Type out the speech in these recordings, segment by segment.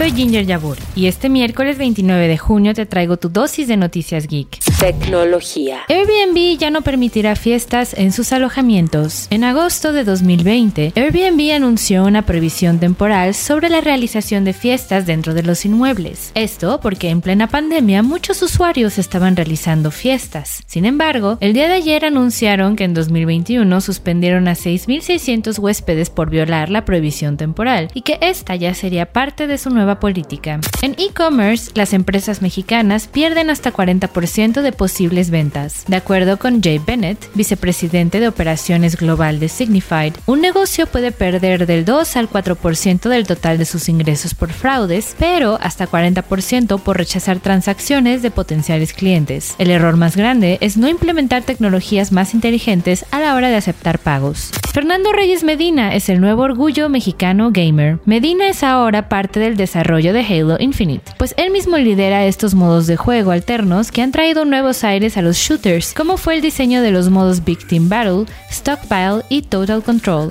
Soy Ginger Yabur y este miércoles 29 de junio te traigo tu dosis de noticias geek. Tecnología. Airbnb ya no permitirá fiestas en sus alojamientos. En agosto de 2020, Airbnb anunció una prohibición temporal sobre la realización de fiestas dentro de los inmuebles. Esto porque en plena pandemia muchos usuarios estaban realizando fiestas. Sin embargo, el día de ayer anunciaron que en 2021 suspendieron a 6.600 huéspedes por violar la prohibición temporal y que esta ya sería parte de su nueva política. En e-commerce, las empresas mexicanas pierden hasta 40% de posibles ventas. De acuerdo con Jay Bennett, vicepresidente de operaciones global de Signified, un negocio puede perder del 2 al 4% del total de sus ingresos por fraudes, pero hasta 40% por rechazar transacciones de potenciales clientes. El error más grande es no implementar tecnologías más inteligentes a la hora de aceptar pagos. Fernando Reyes Medina es el nuevo orgullo mexicano gamer. Medina es ahora parte del desarrollo de Halo Infinite, pues él mismo lidera estos modos de juego alternos que han traído nuevos aires a los shooters, como fue el diseño de los modos Team Battle, Stockpile y Total Control.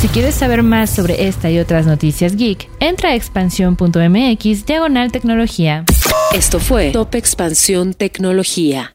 Si quieres saber más sobre esta y otras noticias geek, entra a expansión.mx diagonal tecnología. Esto fue Top Expansión Tecnología.